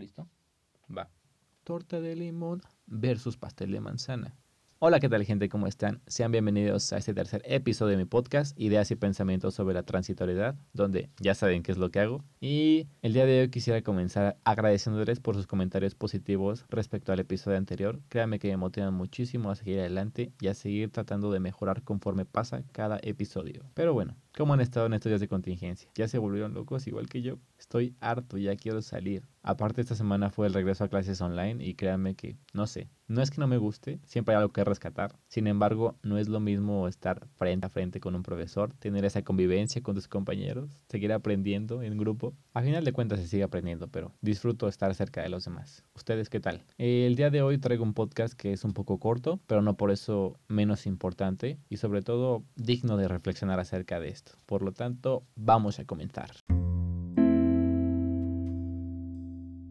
listo? Va. Torta de limón versus pastel de manzana. Hola, ¿qué tal gente? ¿Cómo están? Sean bienvenidos a este tercer episodio de mi podcast, Ideas y Pensamientos sobre la Transitoriedad, donde ya saben qué es lo que hago. Y el día de hoy quisiera comenzar agradeciéndoles por sus comentarios positivos respecto al episodio anterior. Créanme que me motivan muchísimo a seguir adelante y a seguir tratando de mejorar conforme pasa cada episodio. Pero bueno, ¿cómo han estado en estos días de contingencia? ¿Ya se volvieron locos igual que yo? Estoy harto, ya quiero salir. Aparte esta semana fue el regreso a clases online y créanme que, no sé, no es que no me guste, siempre hay algo que rescatar. Sin embargo, no es lo mismo estar frente a frente con un profesor, tener esa convivencia con tus compañeros, seguir aprendiendo en grupo. A final de cuentas se sigue aprendiendo, pero disfruto estar cerca de los demás. ¿Ustedes qué tal? El día de hoy traigo un podcast que es un poco corto, pero no por eso menos importante y sobre todo digno de reflexionar acerca de esto. Por lo tanto, vamos a comenzar.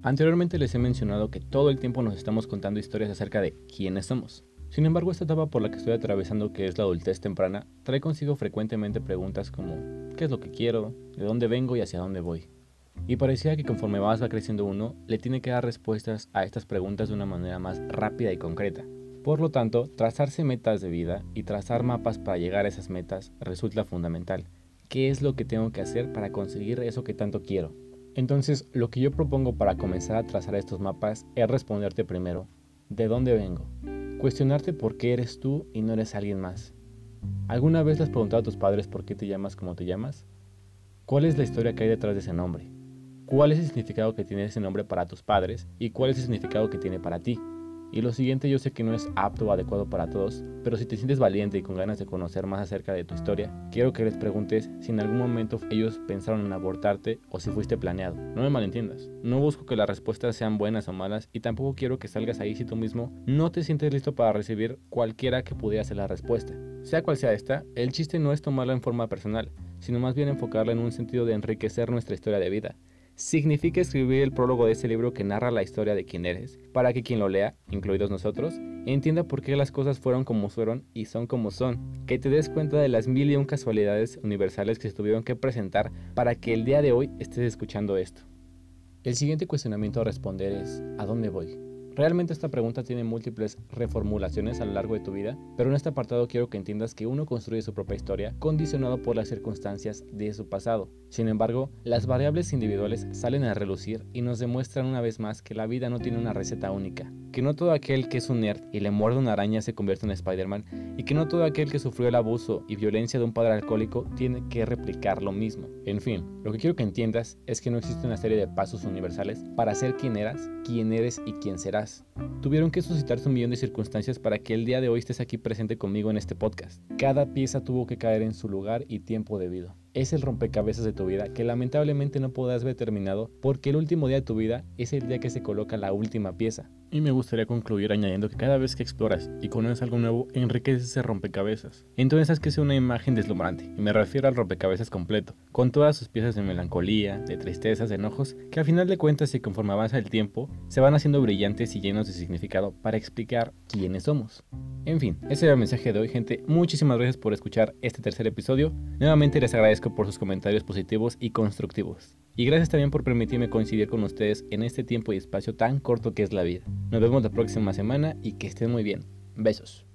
Anteriormente les he mencionado que todo el tiempo nos estamos contando historias acerca de quiénes somos. Sin embargo, esta etapa por la que estoy atravesando, que es la adultez temprana, trae consigo frecuentemente preguntas como ¿qué es lo que quiero? ¿De dónde vengo y hacia dónde voy? Y parecía que conforme más va creciendo uno, le tiene que dar respuestas a estas preguntas de una manera más rápida y concreta. Por lo tanto, trazarse metas de vida y trazar mapas para llegar a esas metas resulta fundamental. ¿Qué es lo que tengo que hacer para conseguir eso que tanto quiero? Entonces, lo que yo propongo para comenzar a trazar estos mapas es responderte primero, ¿de dónde vengo? Cuestionarte por qué eres tú y no eres alguien más. ¿Alguna vez has preguntado a tus padres por qué te llamas como te llamas? ¿Cuál es la historia que hay detrás de ese nombre? ¿Cuál es el significado que tiene ese nombre para tus padres y cuál es el significado que tiene para ti? Y lo siguiente yo sé que no es apto o adecuado para todos, pero si te sientes valiente y con ganas de conocer más acerca de tu historia, quiero que les preguntes si en algún momento ellos pensaron en abortarte o si fuiste planeado. No me malentiendas, no busco que las respuestas sean buenas o malas y tampoco quiero que salgas ahí si tú mismo no te sientes listo para recibir cualquiera que pudiera ser la respuesta. Sea cual sea esta, el chiste no es tomarla en forma personal, sino más bien enfocarla en un sentido de enriquecer nuestra historia de vida significa escribir el prólogo de ese libro que narra la historia de quién eres, para que quien lo lea, incluidos nosotros, entienda por qué las cosas fueron como fueron y son como son, que te des cuenta de las mil y un casualidades universales que se tuvieron que presentar para que el día de hoy estés escuchando esto. El siguiente cuestionamiento a responder es, ¿a dónde voy? Realmente esta pregunta tiene múltiples reformulaciones a lo largo de tu vida, pero en este apartado quiero que entiendas que uno construye su propia historia condicionado por las circunstancias de su pasado. Sin embargo, las variables individuales salen a relucir y nos demuestran una vez más que la vida no tiene una receta única, que no todo aquel que es un nerd y le muerde una araña se convierte en Spider-Man y que no todo aquel que sufrió el abuso y violencia de un padre alcohólico tiene que replicar lo mismo. En fin, lo que quiero que entiendas es que no existe una serie de pasos universales para ser quien eras, quién eres y quién serás Tuvieron que suscitarse un millón de circunstancias para que el día de hoy estés aquí presente conmigo en este podcast. Cada pieza tuvo que caer en su lugar y tiempo debido es el rompecabezas de tu vida que lamentablemente no podrás ver terminado porque el último día de tu vida es el día que se coloca la última pieza. Y me gustaría concluir añadiendo que cada vez que exploras y conoces algo nuevo, enriqueces ese rompecabezas. Entonces haz que sea una imagen deslumbrante, y me refiero al rompecabezas completo, con todas sus piezas de melancolía, de tristezas, de enojos, que al final de cuentas y conforme avanza el tiempo, se van haciendo brillantes y llenos de significado para explicar quiénes somos. En fin, ese era el mensaje de hoy, gente. Muchísimas gracias por escuchar este tercer episodio. Nuevamente les por sus comentarios positivos y constructivos. Y gracias también por permitirme coincidir con ustedes en este tiempo y espacio tan corto que es la vida. Nos vemos la próxima semana y que estén muy bien. Besos.